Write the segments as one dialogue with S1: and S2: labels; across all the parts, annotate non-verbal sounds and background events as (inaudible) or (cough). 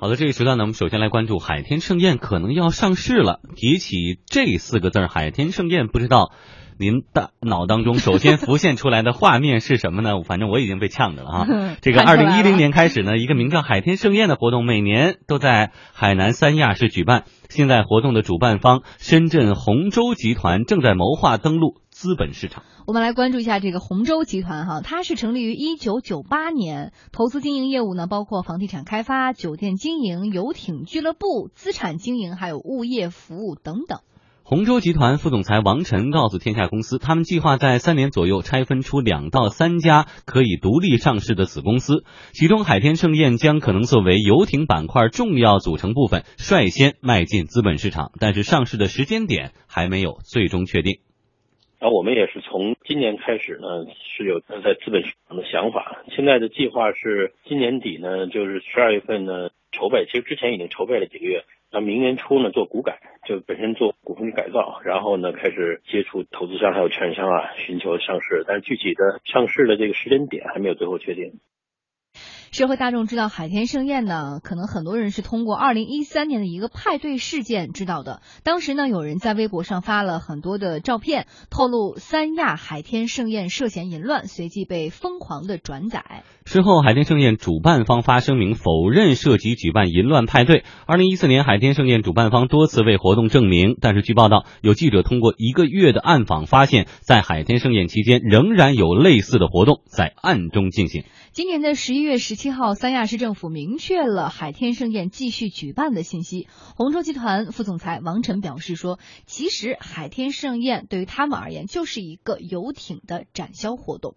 S1: 好的，这个时段呢，我们首先来关注海天盛宴可能要上市了。提起这四个字儿，海天盛宴，不知道您大脑当中首先浮现出来的画面是什么呢？反正我已经被呛着了啊。这个二零一零年开始呢，一个名叫海天盛宴的活动，每年都在海南三亚市举办。现在活动的主办方深圳洪州集团正在谋划登陆资本市场。
S2: 我们来关注一下这个洪州集团哈，它是成立于一九九八年，投资经营业务呢包括房地产开发、酒店经营、游艇俱乐部、资产经营，还有物业服务等等。
S1: 洪州集团副总裁王晨告诉天下公司，他们计划在三年左右拆分出两到三家可以独立上市的子公司，其中海天盛宴将可能作为游艇板块重要组成部分，率先迈进资本市场。但是上市的时间点还没有最终确定。
S3: 然后我们也是从今年开始呢，是有在资本市场的想法。现在的计划是今年底呢，就是十二月份呢筹备，其实之前已经筹备了几个月。那明年初呢做股改，就本身做股份改造，然后呢开始接触投资商还有券商啊，寻求上市。但是具体的上市的这个时间点还没有最后确定。
S2: 社会大众知道海天盛宴呢，可能很多人是通过二零一三年的一个派对事件知道的。当时呢，有人在微博上发了很多的照片，透露三亚海天盛宴涉嫌淫乱，随即被疯狂的转载。
S1: 事后，海天盛宴主办方发声明否认涉及举办淫乱派对。二零一四年，海天盛宴主办方多次为活动证明，但是据报道，有记者通过一个月的暗访发现，在海天盛宴期间仍然有类似的活动在暗中进行。
S2: 今年的十一月十七号，三亚市政府明确了海天盛宴继续举办的信息。红洲集团副总裁王晨表示说：“其实海天盛宴对于他们而言就是一个游艇的展销活动。”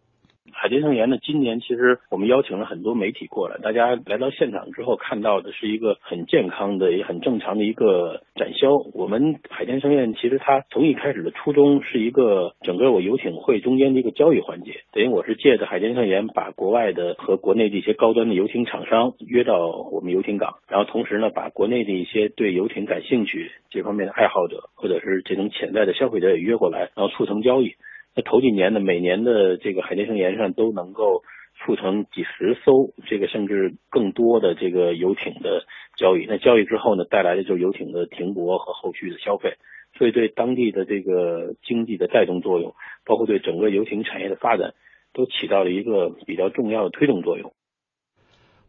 S3: 海天盛宴呢，今年其实我们邀请了很多媒体过来，大家来到现场之后看到的是一个很健康的、也很正常的一个展销。我们海天盛宴其实它从一开始的初衷是一个整个我游艇会中间的一个交易环节，等于我是借着海天盛宴把国外的和国内的一些高端的游艇厂商约到我们游艇港，然后同时呢把国内的一些对游艇感兴趣这方面的爱好者或者是这种潜在的消费者也约过来，然后促成交易。那头几年呢，每年的这个海天盛宴上都能够促成几十艘，这个甚至更多的这个游艇的交易。那交易之后呢，带来的就是游艇的停泊和后续的消费，所以对当地的这个经济的带动作用，包括对整个游艇产业的发展，都起到了一个比较重要的推动作用。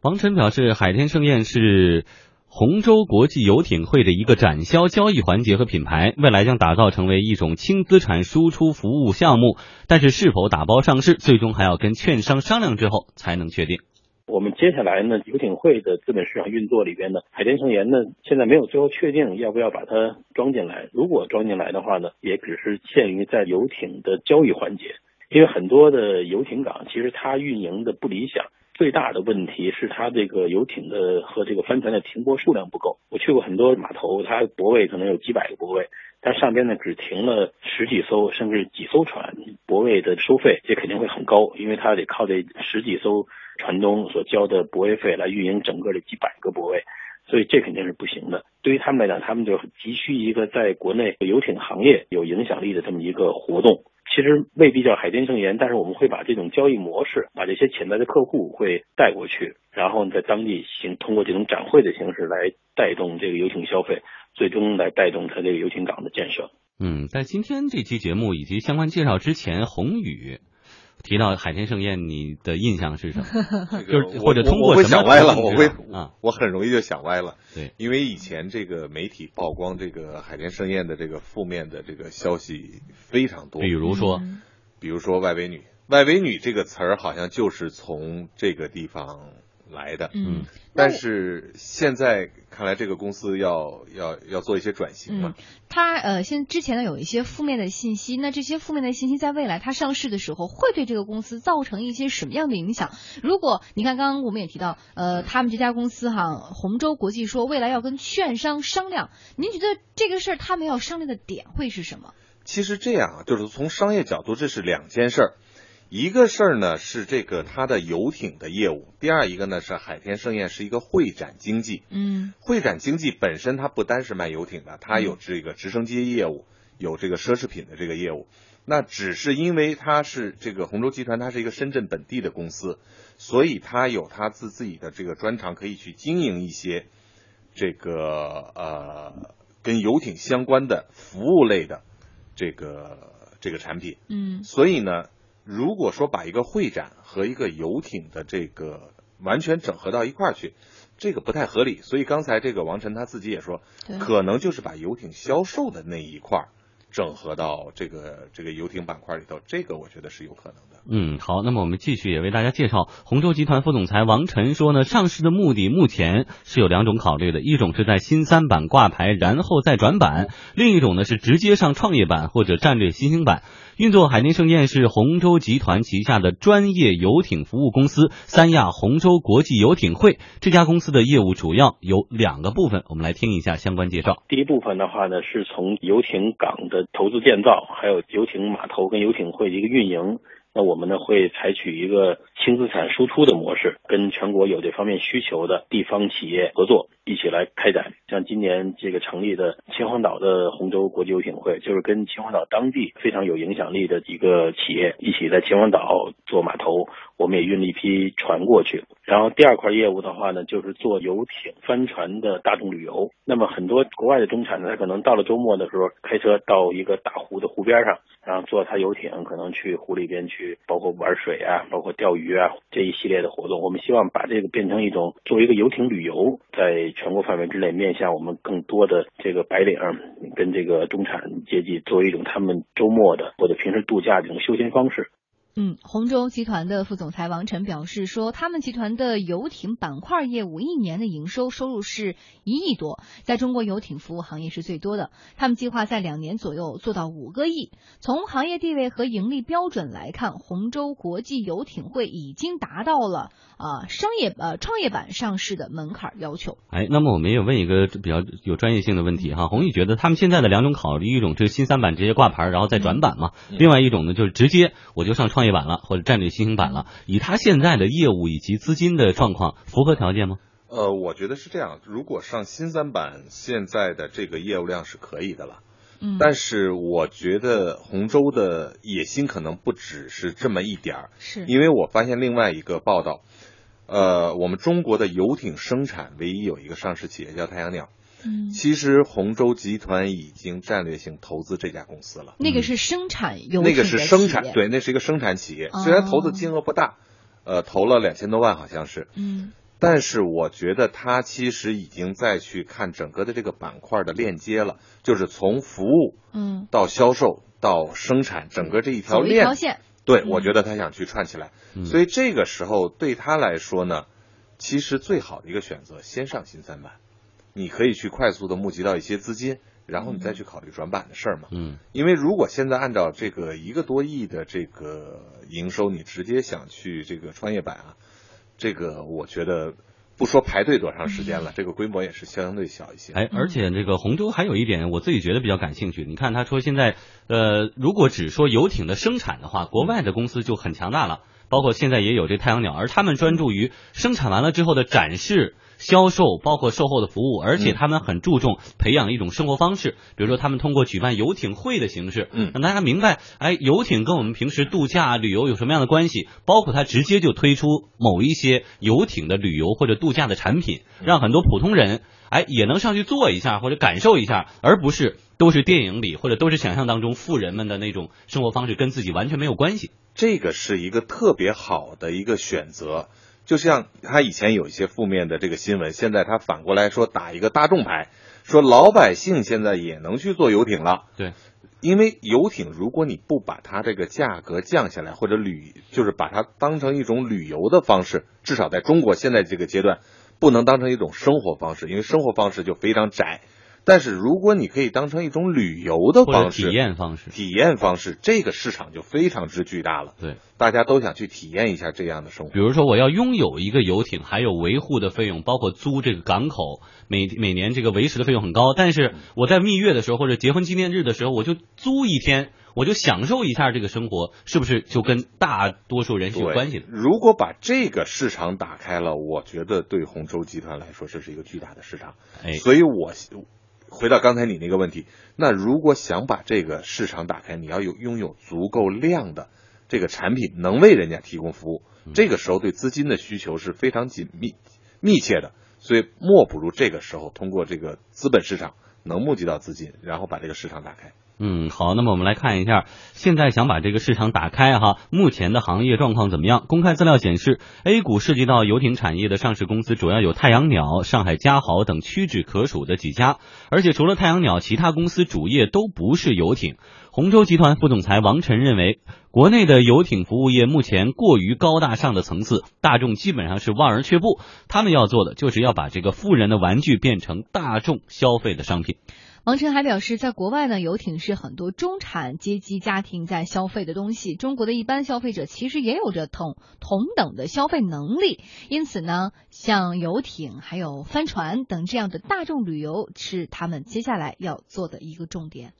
S1: 王晨表示，海天盛宴是。洪州国际游艇会的一个展销交易环节和品牌，未来将打造成为一种轻资产输出服务项目。但是，是否打包上市，最终还要跟券商商量之后才能确定。
S3: 我们接下来呢，游艇会的资本市场运作里边呢，海天盛宴呢，现在没有最后确定要不要把它装进来。如果装进来的话呢，也只是限于在游艇的交易环节，因为很多的游艇港其实它运营的不理想。最大的问题是它这个游艇的和这个帆船的停泊数量不够。我去过很多码头，它泊位可能有几百个泊位，但上边呢只停了十几艘甚至几艘船，泊位的收费这肯定会很高，因为它得靠这十几艘船东所交的泊位费来运营整个的几百个泊位，所以这肯定是不行的。对于他们来讲，他们就急需一个在国内游艇行业有影响力的这么一个活动。其实未必叫海天盛筵，但是我们会把这种交易模式，把这些潜在的客户会带过去，然后在当地行通过这种展会的形式来带动这个游艇消费，最终来带动它这个游艇港的建设。
S1: 嗯，在今天这期节目以及相关介绍之前，宏宇。提到海天盛宴，你的印象是什么？(laughs) 就是或者通过什么？
S4: 想歪了，我会啊，我很容易就想歪了。
S1: 对，
S4: 因为以前这个媒体曝光这个海天盛宴的这个负面的这个消息非常多。
S1: 比如说，
S4: 比如说外围女，外围女这个词儿好像就是从这个地方。来的，
S2: 嗯，
S4: 但是现在看来，这个公司要要要做一些转型嘛。
S2: 它呃，现之前呢有一些负面的信息，那这些负面的信息在未来它上市的时候，会对这个公司造成一些什么样的影响？如果你看刚刚我们也提到，呃，他们这家公司哈，洪州国际说未来要跟券商商量，您觉得这个事儿他们要商量的点会是什么？
S4: 其实这样啊，就是从商业角度，这是两件事儿。一个事儿呢是这个它的游艇的业务，第二一个呢是海天盛宴是一个会展经济。
S2: 嗯，
S4: 会展经济本身它不单是卖游艇的，它有这个直升机业务，有这个奢侈品的这个业务。那只是因为它是这个洪州集团，它是一个深圳本地的公司，所以它有它自自己的这个专长，可以去经营一些这个呃跟游艇相关的服务类的这个这个产品。
S2: 嗯
S4: 所以呢，如果说把一个会展和一个游艇的这个完全整合到一块儿去，这个不太合理。所以刚才这个王晨他自己也说，可能就是把游艇销售的那一块儿整合到这个这个游艇板块里头，这个我觉得是有可能的。
S1: 嗯，好，那么我们继续也为大家介绍，洪州集团副总裁王晨说呢，上市的目的目前是有两种考虑的，一种是在新三板挂牌，然后再转板；另一种呢是直接上创业板或者战略新兴板。运作海天盛宴是洪州集团旗下的专业游艇服务公司三亚洪州国际游艇会。这家公司的业务主要有两个部分，我们来听一下相关介绍。
S3: 第一部分的话呢，是从游艇港的投资建造，还有游艇码头跟游艇会的一个运营。那我们呢会采取一个轻资产输出的模式，跟全国有这方面需求的地方企业合作，一起来开展。像今年这个成立的秦皇岛的洪州国际游艇会，就是跟秦皇岛当地非常有影响力的几个企业一起在秦皇岛做码头，我们也运了一批船过去。然后第二块业务的话呢，就是做游艇帆船的大众旅游。那么很多国外的中产呢，他可能到了周末的时候，开车到一个大湖的湖边上，然后坐他游艇，可能去湖里边去，包括玩水啊，包括钓鱼啊这一系列的活动。我们希望把这个变成一种作为一个游艇旅游，在全国范围之内面向我们更多的这个白领跟这个中产阶级，作为一种他们周末的或者平时度假这种休闲方式。
S2: 嗯，洪州集团的副总裁王晨表示说，他们集团的游艇板块业务一年的营收收入是一亿多，在中国游艇服务行业是最多的。他们计划在两年左右做到五个亿。从行业地位和盈利标准来看，洪州国际游艇会已经达到了啊、商业呃创业板上市的门槛要求。
S1: 哎，那么我们也问一个比较有专业性的问题哈，洪毅觉得他们现在的两种考虑，一种是新三板直接挂牌，然后再转板嘛，另外一种呢就是直接我就上创业板了或者战略新兴板了。以他现在的业务以及资金的状况，符合条件吗？
S4: 呃，我觉得是这样，如果上新三板，现在的这个业务量是可以的了。
S2: 嗯，
S4: 但是我觉得洪州的野心可能不只是这么一点儿，
S2: 是
S4: 因为我发现另外一个报道，呃，我们中国的游艇生产唯一有一个上市企业叫太阳鸟，
S2: 嗯，
S4: 其实洪州集团已经战略性投资这家公司了，
S2: 那个是生产游艇的
S4: 那个是生产对，那是一个生产企业，
S2: 哦。
S4: 虽然投资金额不大，呃，投了两千多万好像是，
S2: 嗯。
S4: 但是我觉得他其实已经在去看整个的这个板块的链接了，就是从服务
S2: 嗯，
S4: 到销售到生产，整个这一条链。
S2: 条线，
S4: 对，
S2: 嗯。
S4: 我觉得他想去串起来，
S1: 嗯。
S4: 所以这个时候对他来说呢，其实最好的一个选择，先上新三板，你可以去快速的募集到一些资金，然后你再去考虑转板的事儿嘛。
S1: 嗯
S4: 因为如果现在按照这个一个多亿的这个营收，你直接想去这个创业板啊，这个我觉得不说排队多长时间了，这个规模也是相对小一些。
S1: 哎，而且这个洪州还有一点，我自己觉得比较感兴趣。你看，他说现在，呃，如果只说游艇的生产的话，国外的公司就很强大了，包括现在也有这太阳鸟，而他们专注于生产完了之后的展示、销售，包括售后的服务，而且他们很注重培养一种生活方式，比如说他们通过举办游艇会的形式，
S4: 嗯。
S1: 让大家明白，哎，游艇跟我们平时度假旅游有什么样的关系，包括他直接就推出某一些游艇的旅游或者度假的产品，让很多普通人哎也能上去坐一下或者感受一下，而不是都是电影里或者都是想象当中富人们的那种生活方式，跟自己完全没有关系。
S4: 这个是一个特别好的一个选择。就像他以前有一些负面的这个新闻，现在他反过来说打一个大众牌，说老百姓现在也能去坐游艇了。
S1: 对，
S4: 因为游艇如果你不把它这个价格降下来，或者旅就是把它当成一种旅游的方式，至少在中国现在这个阶段，不能当成一种生活方式，因为生活方式就非常窄。但是如果你可以当成一种旅游的方式，
S1: 体验方式。
S4: 体验方式，这个市场就非常之巨大了。
S1: 对，
S4: 大家都想去体验一下这样的生活
S1: 比。如说我要拥有一个游艇，还有维护的费用，包括租这个港口，每每年这个维持的费用很高。但是我在蜜月的时候或者结婚纪念日的时候，我就租一天，我就享受一下这个生活，是不是就跟大多数人是有关系的？
S4: 如果把这个市场打开了，我觉得对洪州集团来说，这是一个巨大的市场。
S1: 哎，
S4: 所以我回到刚才你那个问题，那如果想把这个市场打开，你要有拥有足够量的这个产品，能为人家提供服务。
S1: 嗯
S4: 这个时候对资金的需求是非常紧密密切的。所以莫不如这个时候通过这个资本市场能募集到资金，然后把这个市场打开。
S1: 嗯，好，那么我们来看一下，现在想把这个市场打开哈，目前的行业状况怎么样？公开资料显示，A 股涉及到游艇产业的上市公司主要有太阳鸟、上海嘉豪等屈指可数的几家，而且除了太阳鸟，其他公司主业都不是游艇。洪州集团副总裁王晨认为，国内的游艇服务业目前过于高大上的层次，大众基本上是望而却步。他们要做的就是要把这个富人的玩具变成大众消费的商品。
S2: 王晨还表示，在国外呢，游艇是很多中产阶级家庭在消费的东西。中国的一般消费者其实也有着同同等的消费能力，因此呢，像游艇、还有帆船等这样的大众旅游是他们接下来要做的一个重点。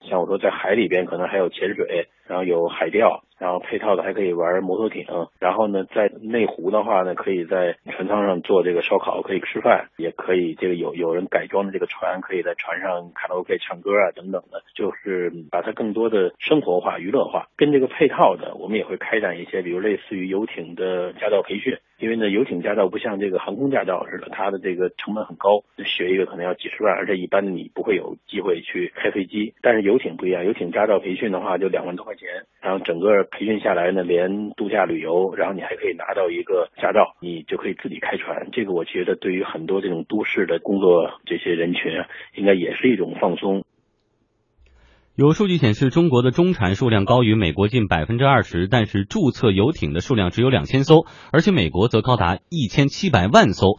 S3: 像我说，在海里边可能还有潜水，然后有海钓。然后配套的还可以玩摩托艇，然后呢，在内湖的话呢，可以在船舱上做这个烧烤，可以吃饭，也可以这个有有人改装的这个船，可以在船上卡拉 OK 唱歌啊等等的，就是把它更多的生活化、娱乐化。跟这个配套的，我们也会开展一些，比如类似于游艇的驾照培训，因为呢，游艇驾照不像这个航空驾照似的，它的这个成本很高，学一个可能要几十万，而且一般你不会有机会去开飞机。但是游艇不一样，游艇驾照培训的话就两万多块钱，然后整个。培训下来呢，连度假旅游，然后你还可以拿到一个驾照，你就可以自己开船。这个我觉得对于很多这种都市的工作这些人群啊，应该也是一种放松。
S1: 有数据显示，中国的中产数量高于美国近百分之二十，但是注册游艇的数量只有两千艘，而且美国则高达一千七百万艘。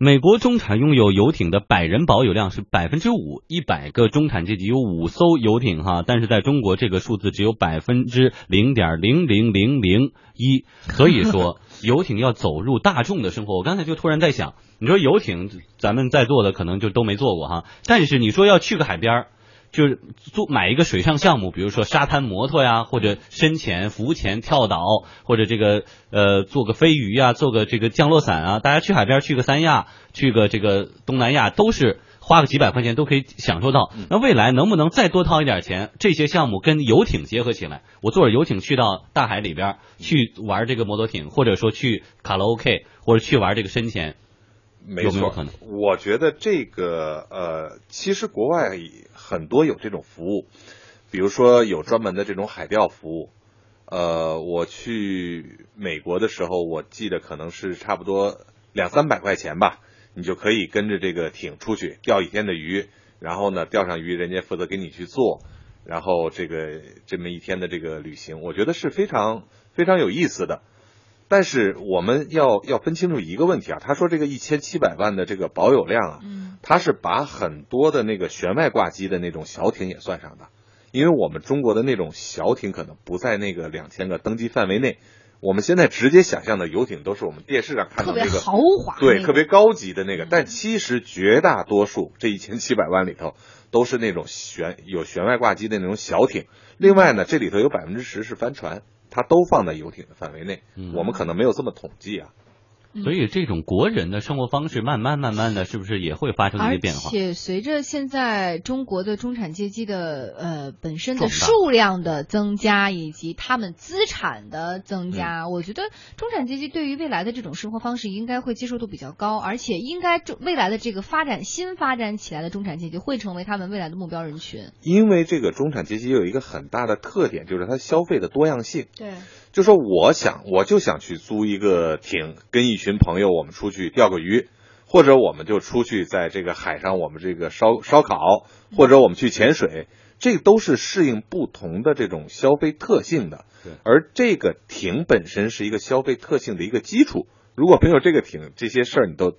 S1: 美国中产拥有游艇的百人保有量是百分之五，一百个中产阶级有五艘游艇哈，但是在中国这个数字只有百分之零点零零零零一，所以说 (laughs) 游艇要走入大众的生活。我刚才就突然在想，你说游艇，咱们在座的可能就都没坐过哈，但是你说要去个海边儿。就是做买一个水上项目，比如说沙滩摩托呀，或者深潜、浮潜、跳岛，或者这个呃做个飞鱼啊，做个这个降落伞啊。大家去海边去个三亚，去个这个东南亚，都是花个几百块钱都可以享受到。那未来能不能再多掏一点钱？这些项目跟游艇结合起来，我坐着游艇去到大海里边去玩这个摩托艇，或者说去卡拉 OK，或者去玩这个深潜。
S4: 没错，我觉得这个呃，其实国外很多有这种服务，比如说有专门的这种海钓服务。呃，我去美国的时候，我记得可能是差不多两三百块钱吧，你就可以跟着这个艇出去钓一天的鱼，然后呢钓上鱼，人家负责给你去做，然后这个这么一天的这个旅行，我觉得是非常非常有意思的。但是我们要要分清楚一个问题啊，他说这个一千七百万的这个保有量啊，他是把很多的那个舷外挂机的那种小艇也算上的，因为我们中国的那种小艇可能不在那个两千个登机范围内，我们现在直接想象的游艇都是我们电视上看到那个
S2: 豪华，
S4: 对，特别高级的那个，但其实绝大多数这一千七百万里头都是那种舷有舷外挂机的那种小艇，另外呢，这里头有百分之十是帆船。它都放在游艇的范围内，我们可能没有这么统计啊。
S1: 所以这种国人的生活方式，慢慢慢慢的，是不是也会发生一些变化？
S2: 而且随着现在中国的中产阶级的呃本身的数量的增加，以及他们资产的增加，我觉得中产阶级对于未来的这种生活方式应该会接受度比较高，而且应该未来的这个发展新发展起来的中产阶级会成为他们未来的目标人群。
S4: 因为这个中产阶级有一个很大的特点，就是它消费的多样性。
S2: 对。
S4: 就说我想，我就想去租一个艇，跟一群朋友我们出去钓个鱼，或者我们就出去在这个海上我们这个烧烧烤，或者我们去潜水，这都是适应不同的这种消费特性的。而这个艇本身是一个消费特性的一个基础，如果没有这个艇，这些事儿你都。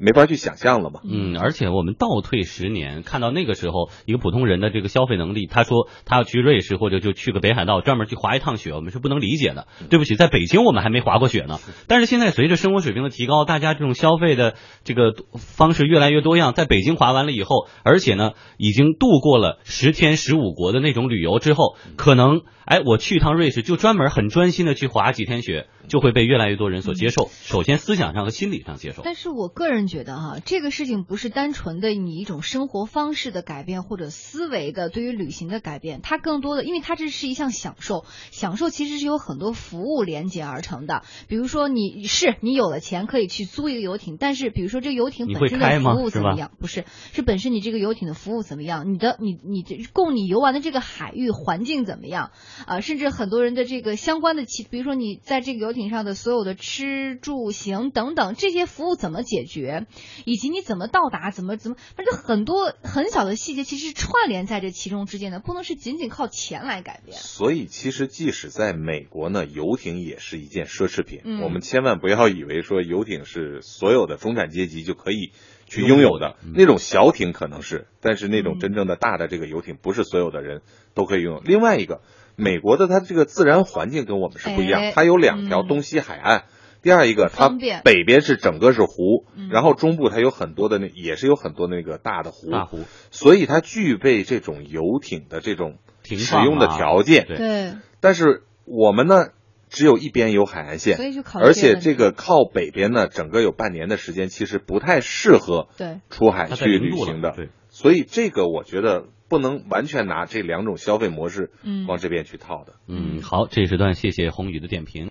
S4: 没法去想象了嘛。
S1: 嗯，而且我们倒退十年，看到那个时候一个普通人的这个消费能力，他说他要去瑞士或者就去个北海道专门去滑一趟雪，我们是不能理解的。对不起，在北京我们还没滑过雪呢。但是现在随着生活水平的提高，大家这种消费的这个方式越来越多样，在北京滑完了以后，而且呢已经度过了十天十五国的那种旅游之后，可能哎我去一趟瑞士就专门很专心的去滑几天雪，就会被越来越多人所接受。首先思想上和心理上接受。
S2: 但是我个人。觉得哈，这个事情不是单纯的你一种生活方式的改变或者思维的对于旅行的改变，它更多的，因为它这是一项享受，享受其实是有很多服务连接而成的。比如说你是你有了钱可以去租一个游艇，但是比如说这个游艇本身的服务怎么样？不是，是本身你这个游艇的服务怎么样？你的你你这供你游玩的这个海域环境怎么样？啊，甚至很多人的这个相关的其，比如说你在这个游艇上的所有的吃住行等等这些服务怎么解决，以及你怎么到达，怎么怎么，反正很多很小的细节其实串联在这其中之间的，不能是仅仅靠钱来改变。
S4: 所以其实即使在美国呢，游艇也是一件奢侈品。
S2: 嗯
S4: 我们千万不要以为说游艇是所有的中产阶级就可以去拥有的，
S1: 嗯
S4: 那种小艇可能是，但是那种
S2: 嗯
S4: 真正的大的这个游艇不是所有的人都可以拥有。另外一个，美国的它这个自然环境跟我们是不一样，
S2: 哎
S4: 它有两条
S2: 嗯
S4: 东西海岸。第二一个，它北边是整个是湖，
S2: 嗯。
S4: 然后中部它有很多的那也是有很多那个大的湖，
S1: 大湖。
S4: 所以它具备这种游艇的这种使用的
S1: 啊
S4: 条件。
S1: 对。
S2: 对，
S4: 但是我们呢，只有一边有海岸线，
S2: 所以就考虑
S4: 而且这个靠北边呢，整个有半年的时间，其实不太适合
S2: 对。
S4: 出海去旅行的。
S1: 对，
S4: 所以这个我觉得不能完全拿这两种消费模式
S2: 嗯。
S4: 往这边去套的。
S1: 嗯，好，这一时段谢谢宏宇的点评。